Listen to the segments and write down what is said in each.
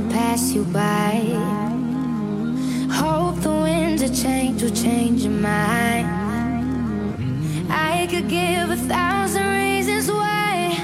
to pass you by. Hope the winds of change will change your mind. I could give a thousand reasons why,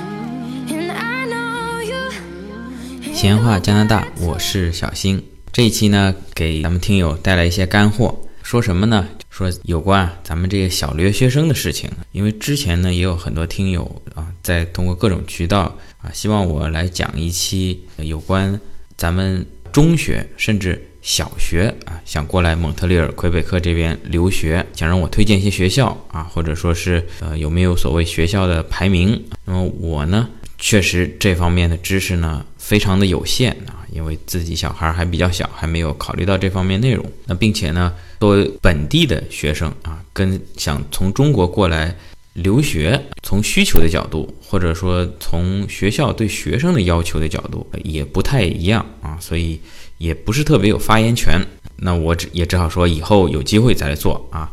and I know you. 闲话加拿大，我是小新。这一期呢，给咱们听友带来一些干货。说什么呢？说有关啊咱们这个小留学生的事情。因为之前呢，也有很多听友啊，在通过各种渠道啊，希望我来讲一期有关咱们中学甚至小学啊，想过来蒙特利尔、魁北克这边留学，想让我推荐一些学校啊，或者说是呃有没有所谓学校的排名。那么我呢，确实这方面的知识呢非常的有限啊，因为自己小孩还比较小，还没有考虑到这方面内容。那并且呢。作为本地的学生啊，跟想从中国过来留学，从需求的角度，或者说从学校对学生的要求的角度，也不太一样啊，所以也不是特别有发言权。那我只也只好说，以后有机会再来做啊。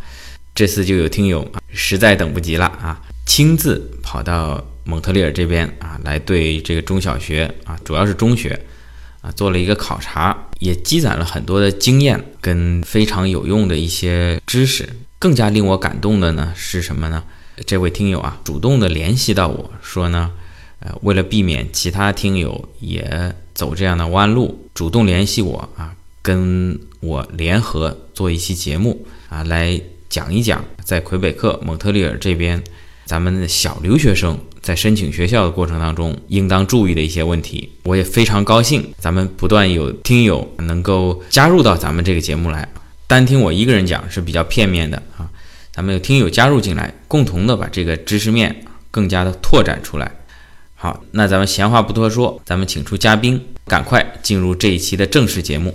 这次就有听友实在等不及了啊，亲自跑到蒙特利尔这边啊，来对这个中小学啊，主要是中学。啊，做了一个考察，也积攒了很多的经验跟非常有用的一些知识。更加令我感动的呢是什么呢？这位听友啊，主动的联系到我说呢，呃，为了避免其他听友也走这样的弯路，主动联系我啊，跟我联合做一期节目啊，来讲一讲在魁北克蒙特利尔这边咱们的小留学生。在申请学校的过程当中，应当注意的一些问题，我也非常高兴，咱们不断有听友能够加入到咱们这个节目来，单听我一个人讲是比较片面的啊，咱们有听友加入进来，共同的把这个知识面更加的拓展出来。好，那咱们闲话不多说，咱们请出嘉宾，赶快进入这一期的正式节目。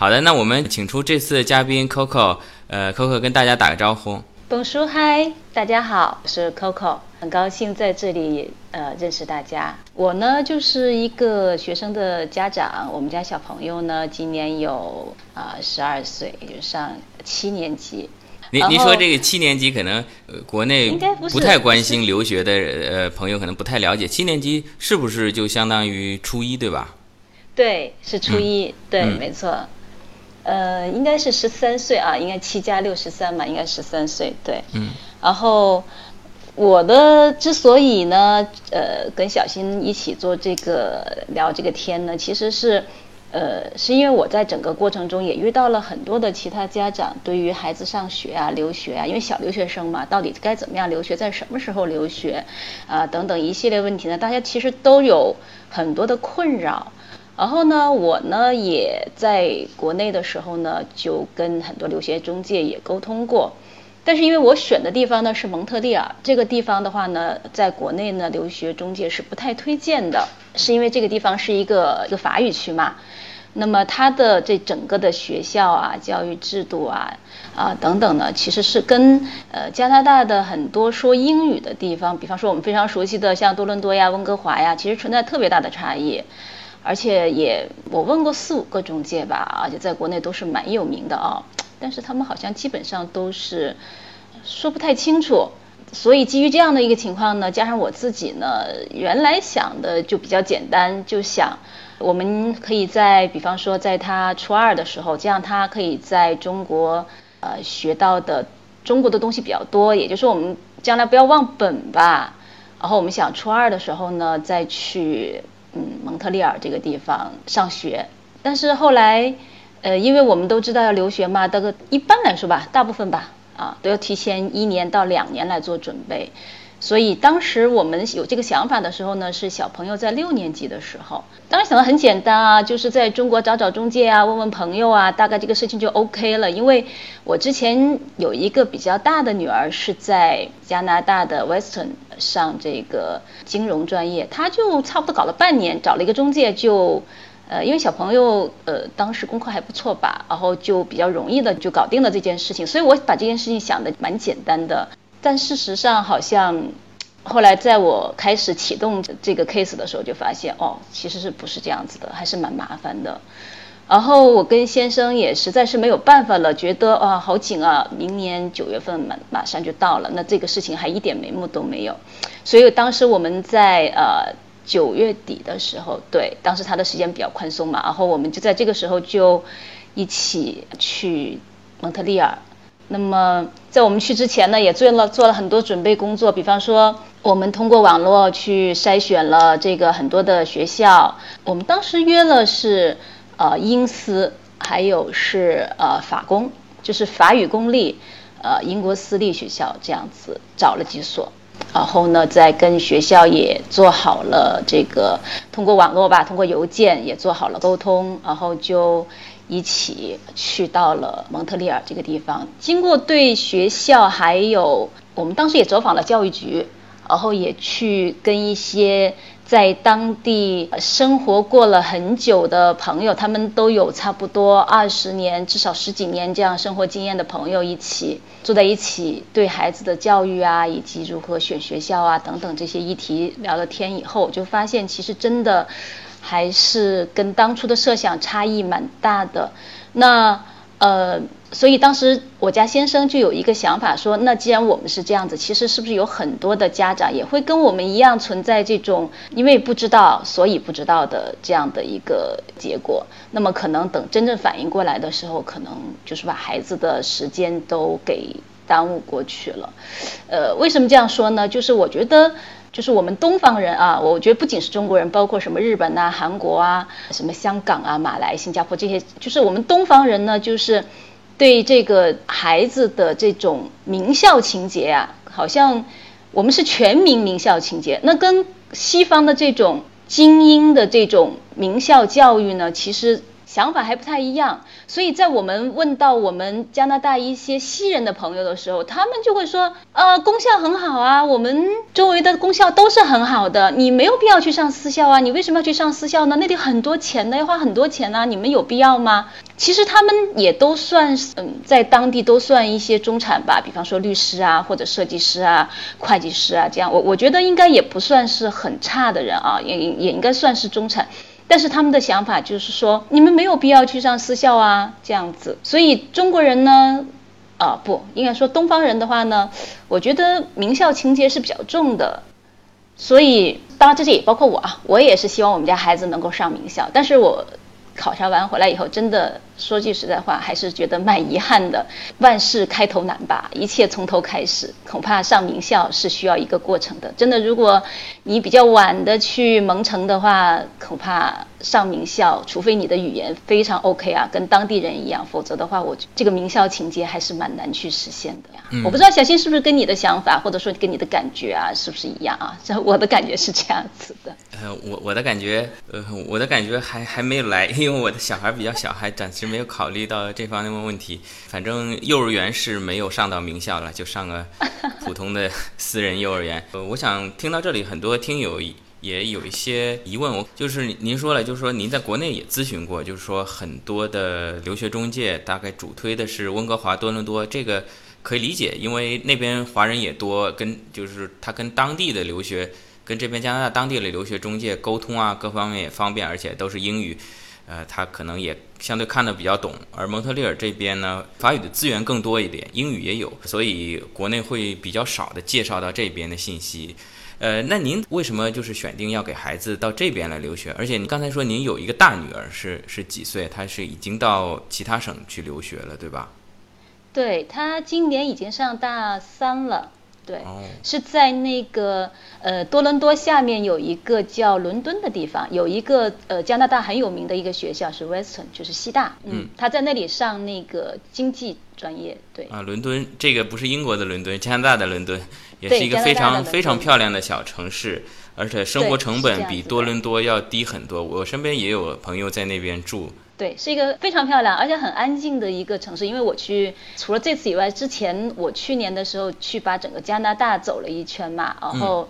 好的，那我们请出这次的嘉宾 Coco，呃，Coco 跟大家打个招呼。董叔嗨，大家好，我是 Coco，很高兴在这里呃认识大家。我呢就是一个学生的家长，我们家小朋友呢今年有啊十二岁，就上七年级。您您说这个七年级可能呃国内不太关心留学的呃朋友可能不太了解，七年级是不是就相当于初一对吧？对，是初一，对，没错。呃，应该是十三岁啊，应该七加六十三嘛，应该十三岁，对。嗯。然后我的之所以呢，呃，跟小新一起做这个聊这个天呢，其实是，呃，是因为我在整个过程中也遇到了很多的其他家长对于孩子上学啊、留学啊，因为小留学生嘛，到底该怎么样留学，在什么时候留学啊等等一系列问题呢，大家其实都有很多的困扰。然后呢，我呢也在国内的时候呢，就跟很多留学中介也沟通过，但是因为我选的地方呢是蒙特利尔，这个地方的话呢，在国内呢留学中介是不太推荐的，是因为这个地方是一个一个法语区嘛，那么它的这整个的学校啊、教育制度啊啊等等呢，其实是跟呃加拿大的很多说英语的地方，比方说我们非常熟悉的像多伦多呀、温哥华呀，其实存在特别大的差异。而且也，我问过四五个中介吧，而且在国内都是蛮有名的啊，但是他们好像基本上都是说不太清楚。所以基于这样的一个情况呢，加上我自己呢，原来想的就比较简单，就想我们可以在，比方说在他初二的时候，这样他可以在中国呃学到的中国的东西比较多，也就是我们将来不要忘本吧。然后我们想初二的时候呢，再去。蒙特利尔这个地方上学，但是后来，呃，因为我们都知道要留学嘛，大概一般来说吧，大部分吧，啊，都要提前一年到两年来做准备。所以当时我们有这个想法的时候呢，是小朋友在六年级的时候。当时想的很简单啊，就是在中国找找中介啊，问问朋友啊，大概这个事情就 OK 了。因为我之前有一个比较大的女儿是在加拿大的 Western 上这个金融专业，她就差不多搞了半年，找了一个中介就，呃，因为小朋友呃当时功课还不错吧，然后就比较容易的就搞定了这件事情。所以我把这件事情想的蛮简单的。但事实上，好像后来在我开始启动这个 case 的时候，就发现哦，其实是不是这样子的，还是蛮麻烦的。然后我跟先生也实在是没有办法了，觉得啊好紧啊，明年九月份马马上就到了，那这个事情还一点眉目都没有。所以当时我们在呃九月底的时候，对，当时他的时间比较宽松嘛，然后我们就在这个时候就一起去蒙特利尔。那么在我们去之前呢，也做了做了很多准备工作，比方说我们通过网络去筛选了这个很多的学校，我们当时约了是。呃，英私还有是呃法公，就是法语公立，呃英国私立学校这样子找了几所，然后呢，再跟学校也做好了这个通过网络吧，通过邮件也做好了沟通，然后就一起去到了蒙特利尔这个地方。经过对学校还有我们当时也走访了教育局，然后也去跟一些。在当地生活过了很久的朋友，他们都有差不多二十年，至少十几年这样生活经验的朋友，一起坐在一起，对孩子的教育啊，以及如何选学校啊等等这些议题聊了天以后，就发现其实真的还是跟当初的设想差异蛮大的。那呃。所以当时我家先生就有一个想法，说那既然我们是这样子，其实是不是有很多的家长也会跟我们一样存在这种因为不知道所以不知道的这样的一个结果？那么可能等真正反应过来的时候，可能就是把孩子的时间都给耽误过去了。呃，为什么这样说呢？就是我觉得，就是我们东方人啊，我觉得不仅是中国人，包括什么日本啊、韩国啊、什么香港啊、马来、新加坡这些，就是我们东方人呢，就是。对这个孩子的这种名校情节啊，好像我们是全民名校情节，那跟西方的这种精英的这种名校教育呢，其实。想法还不太一样，所以在我们问到我们加拿大一些西人的朋友的时候，他们就会说，呃，功效很好啊，我们周围的功效都是很好的，你没有必要去上私校啊，你为什么要去上私校呢？那里很多钱的，要花很多钱啊，你们有必要吗？其实他们也都算，嗯，在当地都算一些中产吧，比方说律师啊，或者设计师啊、会计师啊，这样，我我觉得应该也不算是很差的人啊，也也应该算是中产。但是他们的想法就是说，你们没有必要去上私校啊，这样子。所以中国人呢，啊不应该说东方人的话呢，我觉得名校情节是比较重的。所以当然这些也包括我啊，我也是希望我们家孩子能够上名校。但是我考察完回来以后，真的。说句实在话，还是觉得蛮遗憾的。万事开头难吧，一切从头开始，恐怕上名校是需要一个过程的。真的，如果你比较晚的去蒙城的话，恐怕上名校，除非你的语言非常 OK 啊，跟当地人一样，否则的话，我这个名校情节还是蛮难去实现的呀。我不知道小新是不是跟你的想法，或者说跟你的感觉啊，是不是一样啊？这 我的感觉是这样子的。呃，我我的感觉，呃，我的感觉还还没有来，因为因为我的小孩比较小，还暂时。没有考虑到这方面的问题，反正幼儿园是没有上到名校了，就上个普通的私人幼儿园。呃，我想听到这里，很多听友也有一些疑问，我就是您说了，就是说您在国内也咨询过，就是说很多的留学中介大概主推的是温哥华、多伦多，这个可以理解，因为那边华人也多，跟就是他跟当地的留学，跟这边加拿大当地的留学中介沟通啊，各方面也方便，而且都是英语。呃，他可能也相对看得比较懂，而蒙特利尔这边呢，法语的资源更多一点，英语也有，所以国内会比较少的介绍到这边的信息。呃，那您为什么就是选定要给孩子到这边来留学？而且您刚才说您有一个大女儿是是几岁？她是已经到其他省去留学了，对吧？对，她今年已经上大三了。对，是在那个呃多伦多下面有一个叫伦敦的地方，有一个呃加拿大很有名的一个学校是 Western，就是西大。嗯，他在那里上那个经济专业。对啊，伦敦这个不是英国的伦敦，加拿大的伦敦，也是一个非常非常漂亮的小城市，而且生活成本比多伦多要低很多。我身边也有朋友在那边住。对，是一个非常漂亮而且很安静的一个城市。因为我去除了这次以外，之前我去年的时候去把整个加拿大走了一圈嘛，然后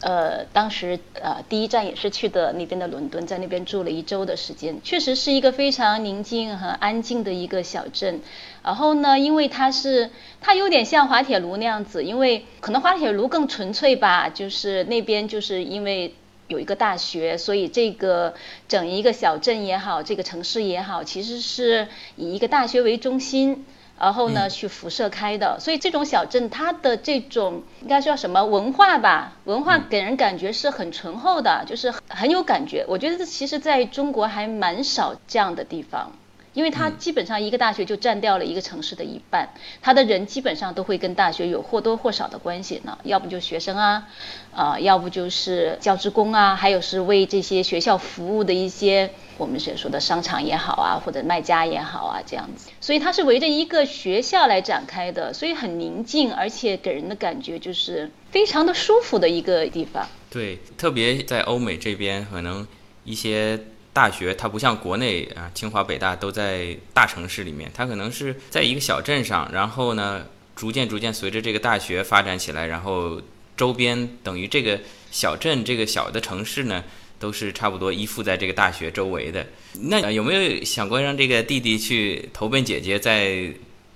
呃，当时呃第一站也是去的那边的伦敦，在那边住了一周的时间，确实是一个非常宁静和安静的一个小镇。然后呢，因为它是它有点像滑铁卢那样子，因为可能滑铁卢更纯粹吧，就是那边就是因为有一个大学，所以这个整一个小镇也好，这个城市也好，其实是以一个大学为中心。然后呢，去辐射开的，所以这种小镇它的这种应该叫什么文化吧？文化给人感觉是很醇厚的，就是很有感觉。我觉得这其实在中国还蛮少这样的地方。因为它基本上一个大学就占掉了一个城市的一半，它的人基本上都会跟大学有或多或少的关系呢，要不就学生啊，啊，要不就是教职工啊，还有是为这些学校服务的一些我们所说的商场也好啊，或者卖家也好啊，这样子，所以它是围着一个学校来展开的，所以很宁静，而且给人的感觉就是非常的舒服的一个地方。对，特别在欧美这边，可能一些。大学它不像国内啊，清华北大都在大城市里面，它可能是在一个小镇上，然后呢，逐渐逐渐随着这个大学发展起来，然后周边等于这个小镇这个小的城市呢，都是差不多依附在这个大学周围的。那有没有想过让这个弟弟去投奔姐姐在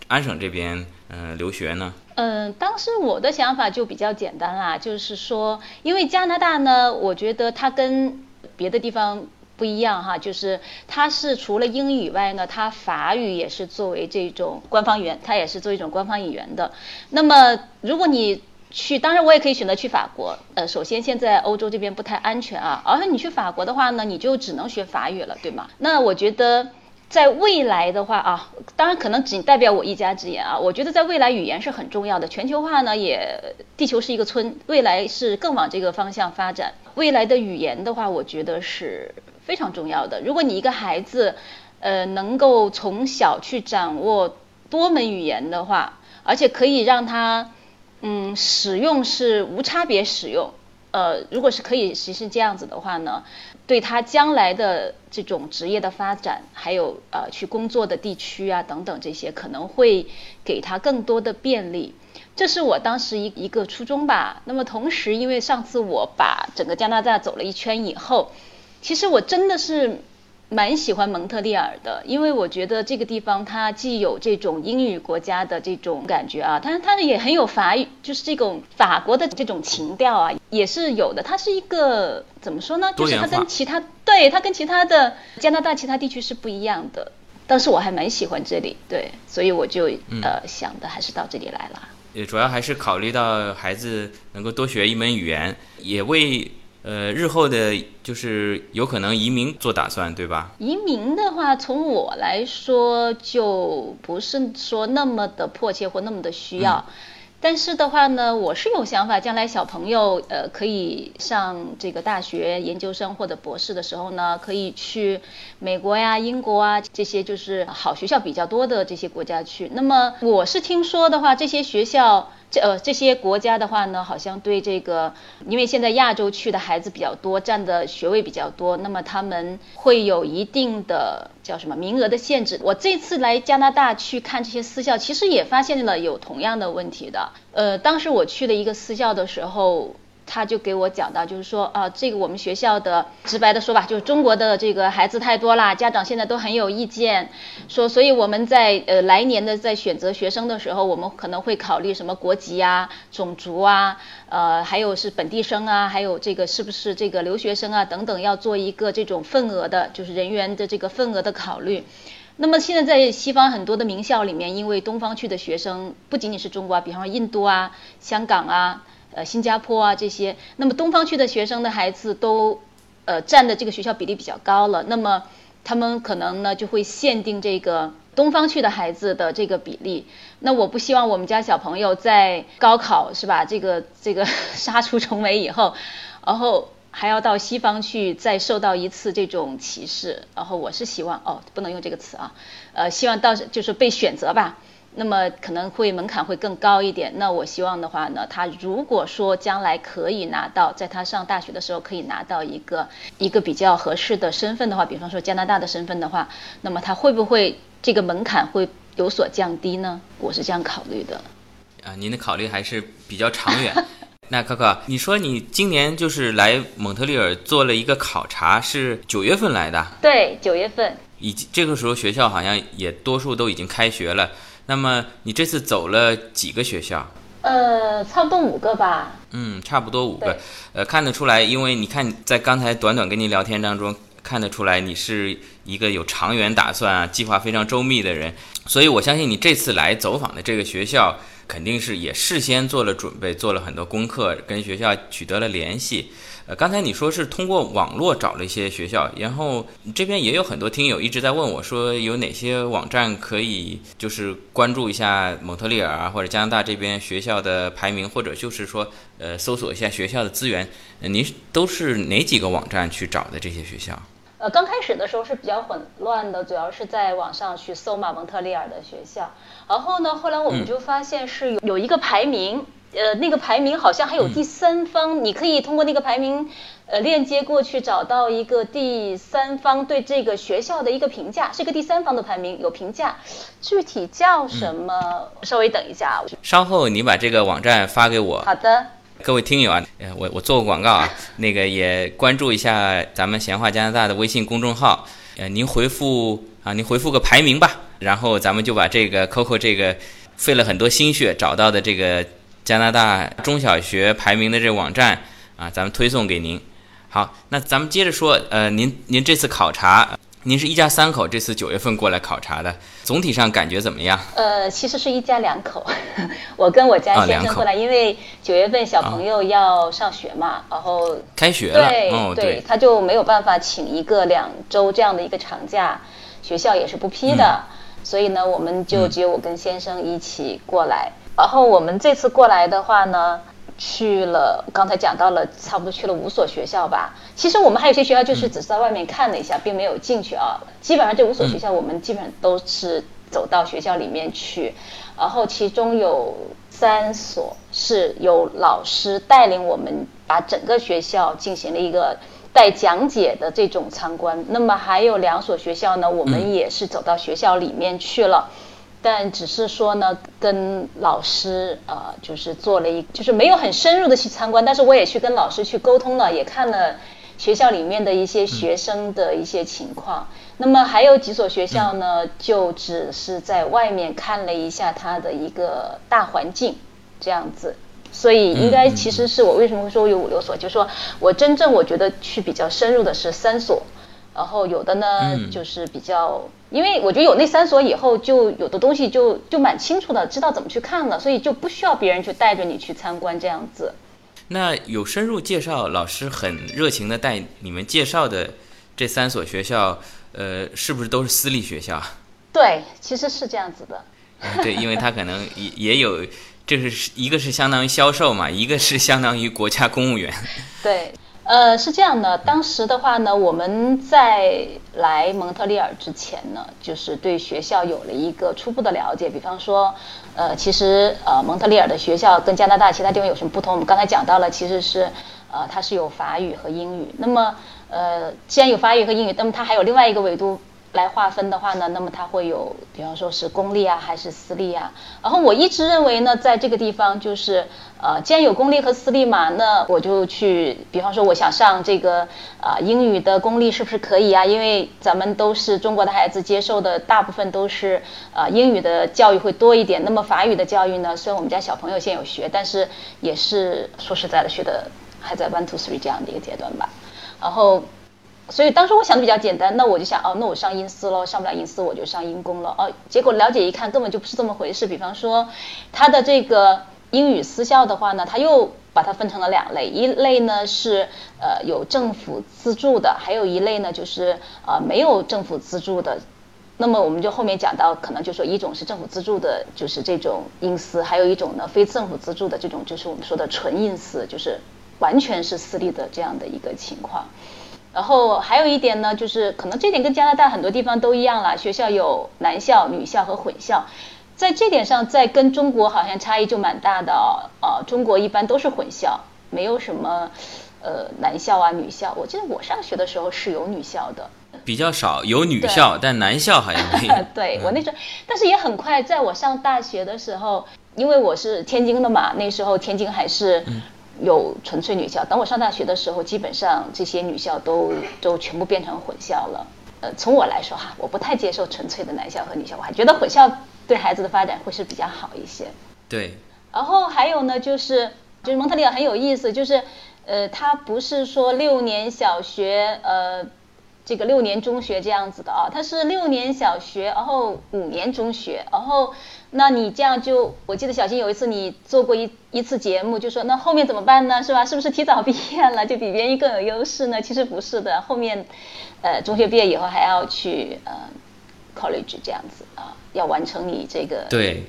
安省这边嗯留学呢？嗯，当时我的想法就比较简单啦，就是说，因为加拿大呢，我觉得它跟别的地方。不一样哈，就是它是除了英语以外呢，它法语也是作为这种官方语言，它也是作为一种官方语言的。那么如果你去，当然我也可以选择去法国。呃，首先现在欧洲这边不太安全啊，而且你去法国的话呢，你就只能学法语了，对吗？那我觉得在未来的话啊，当然可能仅代表我一家之言啊，我觉得在未来语言是很重要的。全球化呢，也地球是一个村，未来是更往这个方向发展。未来的语言的话，我觉得是。非常重要的。如果你一个孩子，呃，能够从小去掌握多门语言的话，而且可以让他，嗯，使用是无差别使用，呃，如果是可以实现这样子的话呢，对他将来的这种职业的发展，还有呃去工作的地区啊等等这些，可能会给他更多的便利。这是我当时一一个初衷吧。那么同时，因为上次我把整个加拿大走了一圈以后。其实我真的是蛮喜欢蒙特利尔的，因为我觉得这个地方它既有这种英语国家的这种感觉啊，它它也很有法语，就是这种法国的这种情调啊，也是有的。它是一个怎么说呢？就是它跟其他对它跟其他的加拿大其他地区是不一样的。但是我还蛮喜欢这里，对，所以我就呃想的还是到这里来了。也主要还是考虑到孩子能够多学一门语言，也为。呃，日后的就是有可能移民做打算，对吧？移民的话，从我来说就不是说那么的迫切或那么的需要。但是的话呢，我是有想法，将来小朋友呃可以上这个大学、研究生或者博士的时候呢，可以去美国呀、英国啊这些就是好学校比较多的这些国家去。那么我是听说的话，这些学校。这呃这些国家的话呢，好像对这个，因为现在亚洲去的孩子比较多，占的学位比较多，那么他们会有一定的叫什么名额的限制。我这次来加拿大去看这些私校，其实也发现了有同样的问题的。呃，当时我去的一个私校的时候。他就给我讲到，就是说啊，这个我们学校的直白的说吧，就是中国的这个孩子太多啦，家长现在都很有意见，说所以我们在呃来年的在选择学生的时候，我们可能会考虑什么国籍啊、种族啊，呃，还有是本地生啊，还有这个是不是这个留学生啊等等，要做一个这种份额的，就是人员的这个份额的考虑。那么现在在西方很多的名校里面，因为东方去的学生不仅仅是中国啊，比方说印度啊、香港啊。呃，新加坡啊这些，那么东方区的学生的孩子都，呃，占的这个学校比例比较高了。那么他们可能呢就会限定这个东方区的孩子的这个比例。那我不希望我们家小朋友在高考是吧？这个这个 杀出重围以后，然后还要到西方去再受到一次这种歧视。然后我是希望哦，不能用这个词啊，呃，希望到就是被选择吧。那么可能会门槛会更高一点。那我希望的话呢，他如果说将来可以拿到，在他上大学的时候可以拿到一个一个比较合适的身份的话，比方说加拿大的身份的话，那么他会不会这个门槛会有所降低呢？我是这样考虑的。啊，您的考虑还是比较长远。那可可，你说你今年就是来蒙特利尔做了一个考察，是九月份来的？对，九月份。以及这个时候学校好像也多数都已经开学了。那么你这次走了几个学校？呃，差不多五个吧。嗯，差不多五个。呃，看得出来，因为你看在刚才短短跟您聊天当中，看得出来你是一个有长远打算啊，计划非常周密的人。所以我相信你这次来走访的这个学校。肯定是也事先做了准备，做了很多功课，跟学校取得了联系。呃，刚才你说是通过网络找了一些学校，然后这边也有很多听友一直在问我，说有哪些网站可以就是关注一下蒙特利尔啊或者加拿大这边学校的排名，或者就是说呃搜索一下学校的资源。您都是哪几个网站去找的这些学校？呃，刚开始的时候是比较混乱的，主要是在网上去搜嘛蒙特利尔的学校。然后呢，后来我们就发现是有有一个排名，呃，那个排名好像还有第三方，你可以通过那个排名，呃，链接过去找到一个第三方对这个学校的一个评价，是一个第三方的排名有评价，具体叫什么？稍微等一下，稍后你把这个网站发给我。好的。各位听友啊，我我做个广告啊，那个也关注一下咱们闲话加拿大的微信公众号，呃，您回复啊，您回复个排名吧，然后咱们就把这个 Coco 这个费了很多心血找到的这个加拿大中小学排名的这个网站啊，咱们推送给您。好，那咱们接着说，呃，您您这次考察。您是一家三口，这次九月份过来考察的，总体上感觉怎么样？呃，其实是一家两口，我跟我家先生过来，因为九月份小朋友要上学嘛，然后开学了，对对，他就没有办法请一个两周这样的一个长假，学校也是不批的，所以呢，我们就只有我跟先生一起过来。然后我们这次过来的话呢。去了，刚才讲到了，差不多去了五所学校吧。其实我们还有些学校就是只是在外面看了一下，并没有进去啊。基本上这五所学校，我们基本上都是走到学校里面去，然后其中有三所是有老师带领我们把整个学校进行了一个带讲解的这种参观。那么还有两所学校呢，我们也是走到学校里面去了。但只是说呢，跟老师呃，就是做了一，就是没有很深入的去参观，但是我也去跟老师去沟通了，也看了学校里面的一些学生的一些情况。那么还有几所学校呢，就只是在外面看了一下它的一个大环境这样子。所以应该其实是我为什么会说有五六所，就说我真正我觉得去比较深入的是三所。然后有的呢，就是比较，因为我觉得有那三所以后，就有的东西就就蛮清楚的，知道怎么去看了，所以就不需要别人去带着你去参观这样子。那有深入介绍，老师很热情的带你们介绍的这三所学校，呃，是不是都是私立学校？对，其实是这样子的。对，因为他可能也也有，这是一个是相当于销售嘛，一个是相当于国家公务员。对。呃，是这样的，当时的话呢，我们在来蒙特利尔之前呢，就是对学校有了一个初步的了解。比方说，呃，其实呃，蒙特利尔的学校跟加拿大其他地方有什么不同？我们刚才讲到了，其实是呃，它是有法语和英语。那么，呃，既然有法语和英语，那么它还有另外一个维度。来划分的话呢，那么它会有，比方说是公立啊，还是私立啊？然后我一直认为呢，在这个地方就是，呃，既然有公立和私立嘛，那我就去，比方说我想上这个啊英语的公立是不是可以啊？因为咱们都是中国的孩子，接受的大部分都是啊英语的教育会多一点。那么法语的教育呢，虽然我们家小朋友现在有学，但是也是说实在的，学的还在 one two three 这样的一个阶段吧。然后。所以当时我想的比较简单，那我就想哦，那我上英私咯，上不了英私我就上英公了哦。结果了解一看，根本就不是这么回事。比方说，他的这个英语私校的话呢，他又把它分成了两类，一类呢是呃有政府资助的，还有一类呢就是呃没有政府资助的。那么我们就后面讲到，可能就说一种是政府资助的，就是这种英私，还有一种呢非政府资助的这种，就是我们说的纯英私，就是完全是私立的这样的一个情况。然后还有一点呢，就是可能这点跟加拿大很多地方都一样了，学校有男校、女校和混校，在这点上，在跟中国好像差异就蛮大的哦。呃，中国一般都是混校，没有什么呃男校啊、女校。我记得我上学的时候是有女校的，比较少有女校，但男校好像没有。对我那时候，但是也很快，在我上大学的时候，因为我是天津的嘛，那时候天津还是。有纯粹女校。等我上大学的时候，基本上这些女校都都全部变成混校了。呃，从我来说哈，我不太接受纯粹的男校和女校，我还觉得混校对孩子的发展会是比较好一些。对。然后还有呢，就是就是蒙特利尔很有意思，就是呃，它不是说六年小学呃。这个六年中学这样子的啊，它是六年小学，然后五年中学，然后那你这样就，我记得小新有一次你做过一一次节目，就说那后面怎么办呢？是吧？是不是提早毕业了就比别人更有优势呢？其实不是的，后面，呃，中学毕业以后还要去呃，college 这样子啊，要完成你这个。对，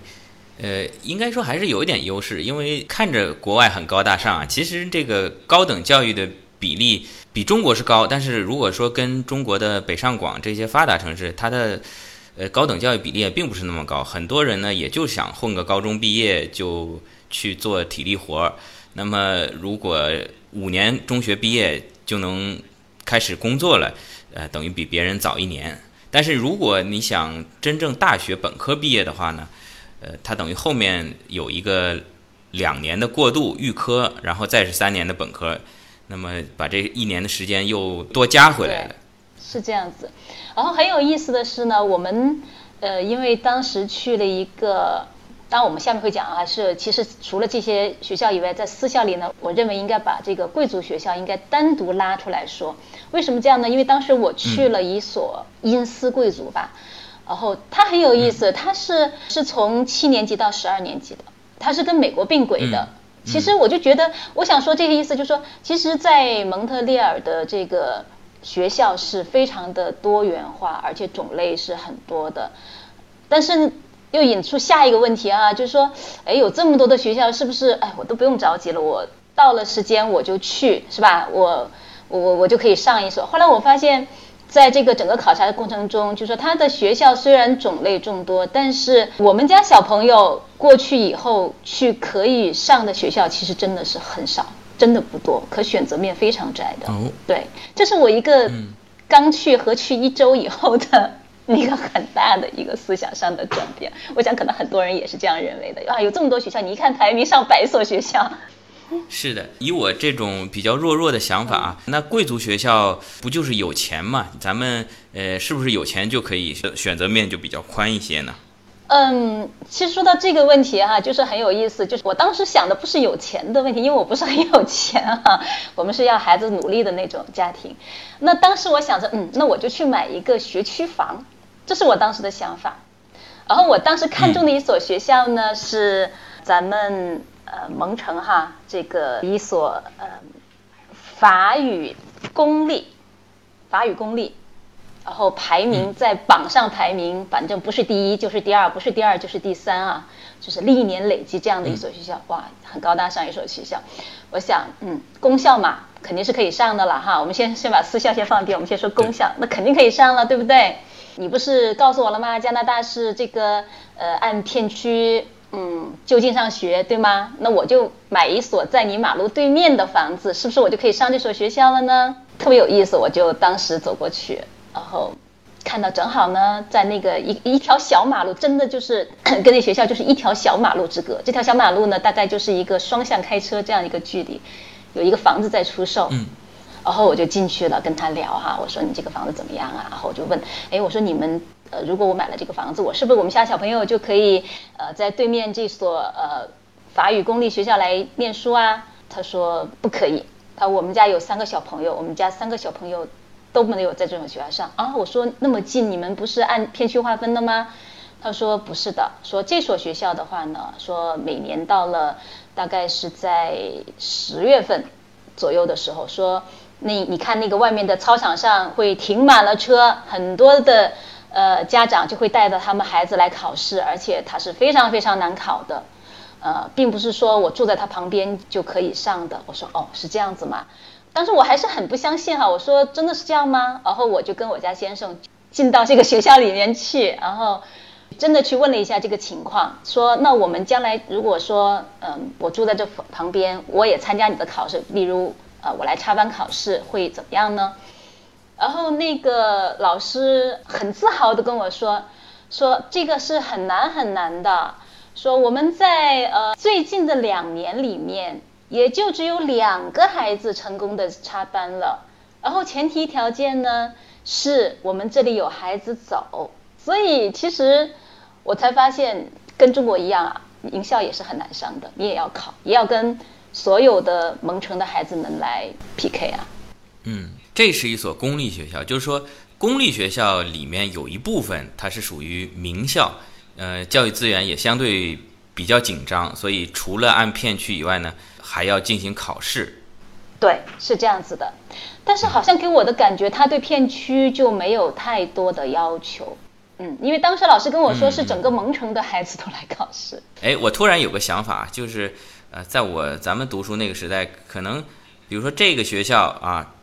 呃，应该说还是有一点优势，因为看着国外很高大上啊，其实这个高等教育的比例。比中国是高，但是如果说跟中国的北上广这些发达城市，它的呃高等教育比例并不是那么高。很多人呢也就想混个高中毕业就去做体力活儿。那么如果五年中学毕业就能开始工作了，呃，等于比别人早一年。但是如果你想真正大学本科毕业的话呢，呃，它等于后面有一个两年的过渡预科，然后再是三年的本科。那么把这一年的时间又多加回来了，是这样子。然后很有意思的是呢，我们呃，因为当时去了一个，当然我们下面会讲啊，是其实除了这些学校以外，在私校里呢，我认为应该把这个贵族学校应该单独拉出来说。为什么这样呢？因为当时我去了一所阴私贵族吧，然后它很有意思，它是是从七年级到十二年级的，它是跟美国并轨的。其实我就觉得，我想说这个意思，就是说，其实，在蒙特利尔的这个学校是非常的多元化，而且种类是很多的。但是又引出下一个问题啊，就是说，哎，有这么多的学校，是不是？哎，我都不用着急了，我到了时间我就去，是吧？我我我我就可以上一所。后来我发现。在这个整个考察的过程中，就说他的学校虽然种类众多，但是我们家小朋友过去以后去可以上的学校，其实真的是很少，真的不多，可选择面非常窄的。哦，对，这是我一个刚去和去一周以后的 一个很大的一个思想上的转变。我想可能很多人也是这样认为的啊，有这么多学校，你一看排名上百所学校。是的，以我这种比较弱弱的想法啊，那贵族学校不就是有钱嘛？咱们呃，是不是有钱就可以选择面就比较宽一些呢？嗯，其实说到这个问题哈，就是很有意思。就是我当时想的不是有钱的问题，因为我不是很有钱哈，我们是要孩子努力的那种家庭。那当时我想着，嗯，那我就去买一个学区房，这是我当时的想法。然后我当时看中的一所学校呢，是咱们。呃，蒙城哈，这个一所呃法语公立，法语公立，然后排名在榜上排名，反正不是第一就是第二，不是第二就是第三啊，就是历年累积这样的一所学校，哇，很高大上一所学校。我想，嗯，公校嘛，肯定是可以上的了哈。我们先先把私校先放一边，我们先说公校，那肯定可以上了，对不对？你不是告诉我了吗？加拿大是这个呃按片区。嗯，就近上学对吗？那我就买一所在你马路对面的房子，是不是我就可以上这所学校了呢？特别有意思，我就当时走过去，然后看到正好呢，在那个一一条小马路，真的就是 跟那学校就是一条小马路之隔。这条小马路呢，大概就是一个双向开车这样一个距离，有一个房子在出售。嗯。然后我就进去了，跟他聊哈，我说你这个房子怎么样啊？然后我就问，哎，我说你们呃，如果我买了这个房子，我是不是我们家小朋友就可以呃，在对面这所呃法语公立学校来念书啊？他说不可以，他我们家有三个小朋友，我们家三个小朋友都没有在这种学校上啊。我说那么近，你们不是按片区划分的吗？他说不是的，说这所学校的话呢，说每年到了大概是在十月份左右的时候说。那你看那个外面的操场上会停满了车，很多的呃家长就会带着他们孩子来考试，而且它是非常非常难考的，呃，并不是说我住在他旁边就可以上的。我说哦，是这样子吗？当时我还是很不相信哈，我说真的是这样吗？然后我就跟我家先生进到这个学校里面去，然后真的去问了一下这个情况，说那我们将来如果说嗯我住在这旁边，我也参加你的考试，例如。呃，我来插班考试会怎么样呢？然后那个老师很自豪的跟我说，说这个是很难很难的，说我们在呃最近的两年里面，也就只有两个孩子成功的插班了。然后前提条件呢，是我们这里有孩子走。所以其实我才发现，跟中国一样啊，名校也是很难上的，你也要考，也要跟所有的蒙城的孩子们来 PK 啊。嗯，这是一所公立学校，就是说公立学校里面有一部分它是属于名校，呃，教育资源也相对比较紧张，所以除了按片区以外呢，还要进行考试。对，是这样子的。但是好像给我的感觉，他对片区就没有太多的要求。嗯，因为当时老师跟我说是整个蒙城的孩子都来考试。哎，我突然有个想法，就是呃，在我咱们读书那个时代，可能比如说这个学校啊，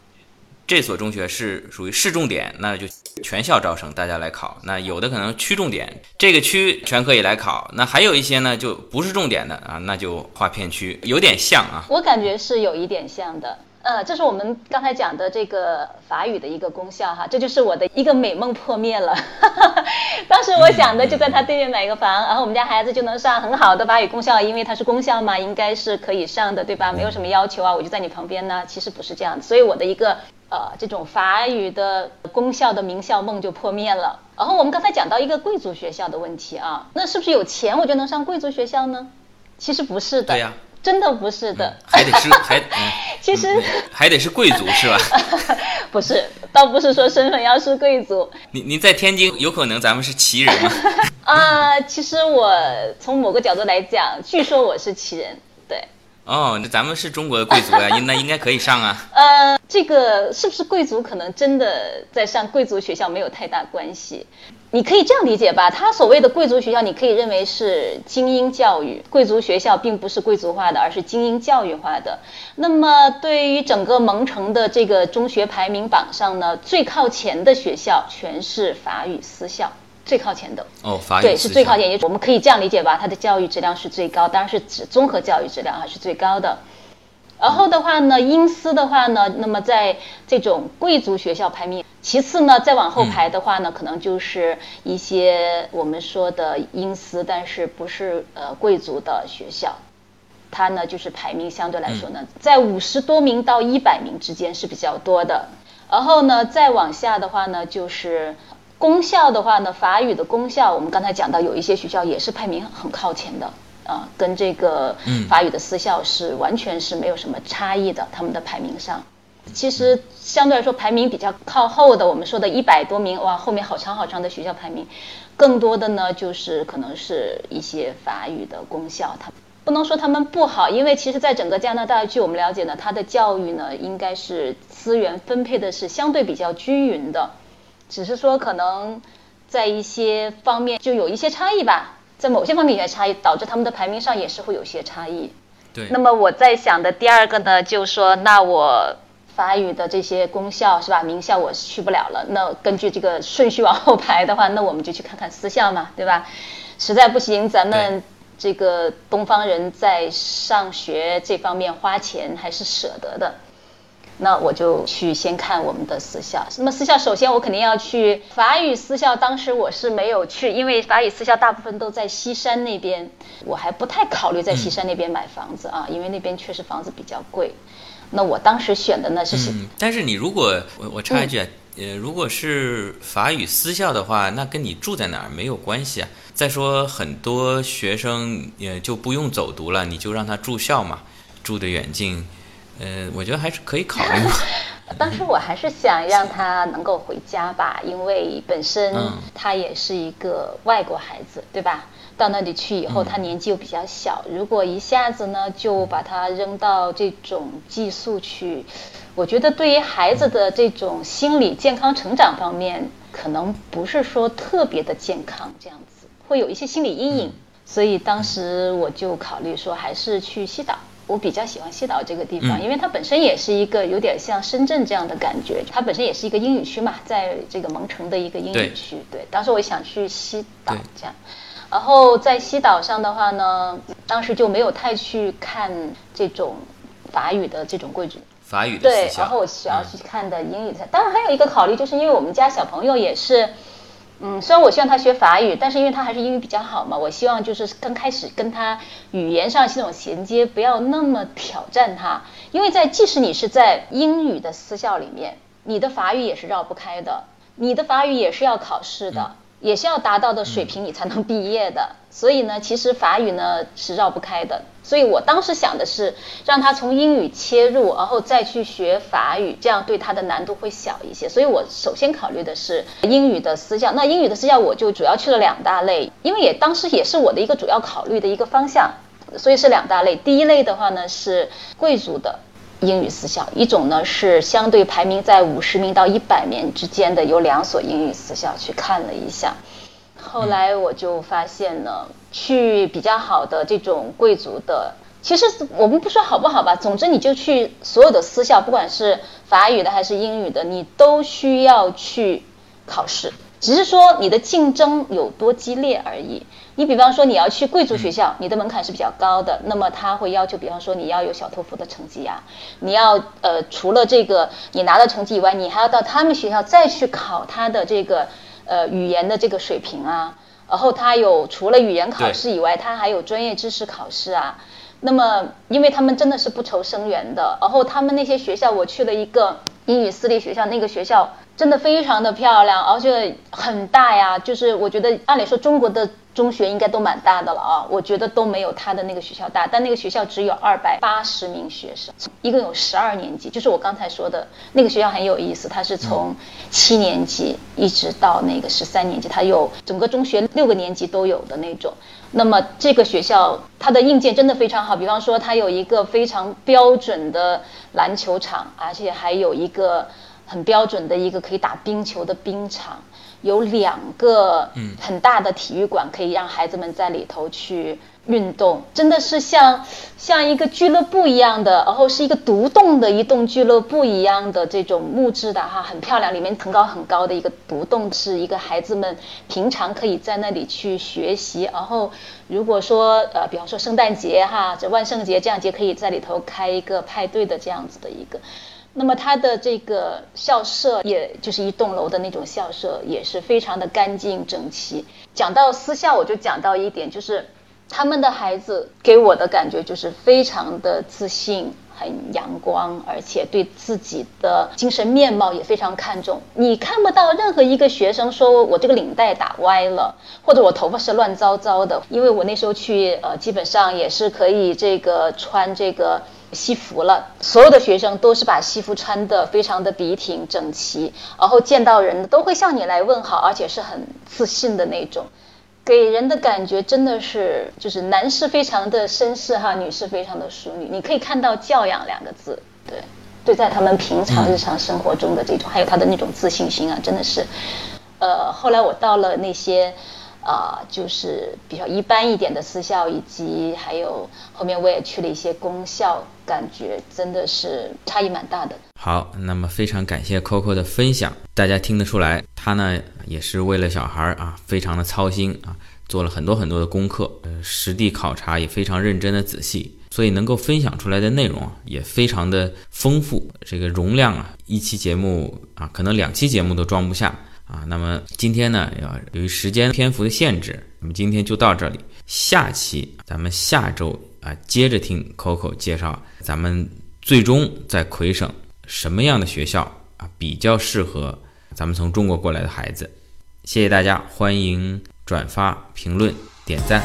这所中学是属于市重点，那就全校招生，大家来考。那有的可能区重点，这个区全可以来考。那还有一些呢，就不是重点的啊，那就划片区，有点像啊。我感觉是有一点像的。呃，这是我们刚才讲的这个法语的一个功效哈，这就是我的一个美梦破灭了。当时我想的就在他对面买个房，然后我们家孩子就能上很好的法语功效，因为它是功效嘛，应该是可以上的，对吧？没有什么要求啊，我就在你旁边呢。其实不是这样，所以我的一个呃这种法语的功效的名校梦就破灭了。然后我们刚才讲到一个贵族学校的问题啊，那是不是有钱我就能上贵族学校呢？其实不是的。对呀。真的不是的，还得是还，其实还得是贵族是吧？不是，倒不是说身份要是贵族。你你在天津有可能咱们是旗人吗？啊，其实我从某个角度来讲，据说我是旗人，对。哦，那咱们是中国的贵族呀，那应该可以上啊。呃，这个是不是贵族，可能真的在上贵族学校没有太大关系。你可以这样理解吧，他所谓的贵族学校，你可以认为是精英教育。贵族学校并不是贵族化的，而是精英教育化的。那么，对于整个蒙城的这个中学排名榜上呢，最靠前的学校全是法语私校，最靠前的。哦，法语对，是最靠前。也我们可以这样理解吧，它的教育质量是最高，当然是指综合教育质量还是最高的。然后的话呢，英私的话呢，那么在这种贵族学校排名，其次呢，再往后排的话呢，可能就是一些我们说的英私，但是不是呃贵族的学校，它呢就是排名相对来说呢，在五十多名到一百名之间是比较多的。然后呢，再往下的话呢，就是公校的话呢，法语的功效，我们刚才讲到有一些学校也是排名很靠前的。啊，跟这个法语的私校是完全是没有什么差异的。他们的排名上，其实相对来说排名比较靠后的，我们说的一百多名，哇，后面好长好长的学校排名，更多的呢就是可能是一些法语的功效。它不能说他们不好，因为其实在整个加拿大，据我们了解呢，它的教育呢应该是资源分配的是相对比较均匀的，只是说可能在一些方面就有一些差异吧。在某些方面有些差异，导致他们的排名上也是会有些差异。对。那么我在想的第二个呢，就是说，那我法语的这些功效是吧？名校我去不了了。那根据这个顺序往后排的话，那我们就去看看私校嘛，对吧？实在不行，咱们这个东方人在上学这方面花钱还是舍得的。那我就去先看我们的私校。那么私校，首先我肯定要去法语私校。当时我是没有去，因为法语私校大部分都在西山那边，我还不太考虑在西山那边买房子啊，因为那边确实房子比较贵。那我当时选的呢是，但是你如果我我插一句啊，呃，如果是法语私校的话，那跟你住在哪儿没有关系啊。再说很多学生也就不用走读了，你就让他住校嘛，住得远近。呃，我觉得还是可以考虑。当时我还是想让他能够回家吧，因为本身他也是一个外国孩子，对吧？到那里去以后，他年纪又比较小，如果一下子呢就把他扔到这种寄宿去，我觉得对于孩子的这种心理健康成长方面，可能不是说特别的健康，这样子会有一些心理阴影。所以当时我就考虑说，还是去西岛。我比较喜欢西岛这个地方，因为它本身也是一个有点像深圳这样的感觉，它本身也是一个英语区嘛，在这个蒙城的一个英语区。对，当时我想去西岛这样，然后在西岛上的话呢，当时就没有太去看这种法语的这种贵族。法语对，然后我主要去看的英语的。当然还有一个考虑，就是因为我们家小朋友也是。嗯，虽然我希望他学法语，但是因为他还是英语比较好嘛，我希望就是刚开始跟他语言上系统衔接不要那么挑战他，因为在即使你是在英语的私校里面，你的法语也是绕不开的，你的法语也是要考试的。也是要达到的水平，你才能毕业的。所以呢，其实法语呢是绕不开的。所以我当时想的是，让他从英语切入，然后再去学法语，这样对他的难度会小一些。所以我首先考虑的是英语的私教。那英语的私教，我就主要去了两大类，因为也当时也是我的一个主要考虑的一个方向，所以是两大类。第一类的话呢是贵族的。英语私校一种呢是相对排名在五十名到一百名之间的，有两所英语私校去看了一下，后来我就发现呢，去比较好的这种贵族的，其实我们不说好不好吧，总之你就去所有的私校，不管是法语的还是英语的，你都需要去考试。只是说你的竞争有多激烈而已。你比方说你要去贵族学校，你的门槛是比较高的，那么他会要求，比方说你要有小托福的成绩呀，你要呃除了这个你拿到成绩以外，你还要到他们学校再去考他的这个呃语言的这个水平啊。然后他有除了语言考试以外，他还有专业知识考试啊。那么因为他们真的是不愁生源的，然后他们那些学校，我去了一个英语私立学校，那个学校。真的非常的漂亮，而且很大呀。就是我觉得，按理说中国的中学应该都蛮大的了啊，我觉得都没有他的那个学校大。但那个学校只有二百八十名学生，一共有十二年级。就是我刚才说的那个学校很有意思，它是从七年级一直到那个十三年级，它有整个中学六个年级都有的那种。那么这个学校它的硬件真的非常好，比方说它有一个非常标准的篮球场，而且还有一个。很标准的一个可以打冰球的冰场，有两个很大的体育馆，可以让孩子们在里头去运动，真的是像像一个俱乐部一样的，然后是一个独栋的一栋俱乐部一样的这种木质的哈，很漂亮，里面层高很高的一个独栋，是一个孩子们平常可以在那里去学习，然后如果说呃，比方说圣诞节哈，这万圣节这样节，可以在里头开一个派对的这样子的一个。那么它的这个校舍，也就是一栋楼的那种校舍，也是非常的干净整齐。讲到私校，我就讲到一点，就是他们的孩子给我的感觉就是非常的自信、很阳光，而且对自己的精神面貌也非常看重。你看不到任何一个学生说我这个领带打歪了，或者我头发是乱糟糟的，因为我那时候去，呃，基本上也是可以这个穿这个。西服了，所有的学生都是把西服穿得非常的笔挺整齐，然后见到人都会向你来问好，而且是很自信的那种，给人的感觉真的是就是男士非常的绅士哈，女士非常的淑女，你可以看到教养两个字，对，对，在他们平常日常生活中的这种，还有他的那种自信心啊，真的是，呃，后来我到了那些。啊，就是比较一般一点的私校，以及还有后面我也去了一些公校，感觉真的是差异蛮大的。好，那么非常感谢 Coco 的分享，大家听得出来，他呢也是为了小孩啊，非常的操心啊，做了很多很多的功课，呃，实地考察也非常认真的仔细，所以能够分享出来的内容啊，也非常的丰富，这个容量啊，一期节目啊，可能两期节目都装不下。啊，那么今天呢，要由于时间篇幅的限制，那么今天就到这里。下期咱们下周啊，接着听 Coco 介绍，咱们最终在魁省什么样的学校啊比较适合咱们从中国过来的孩子。谢谢大家，欢迎转发、评论、点赞。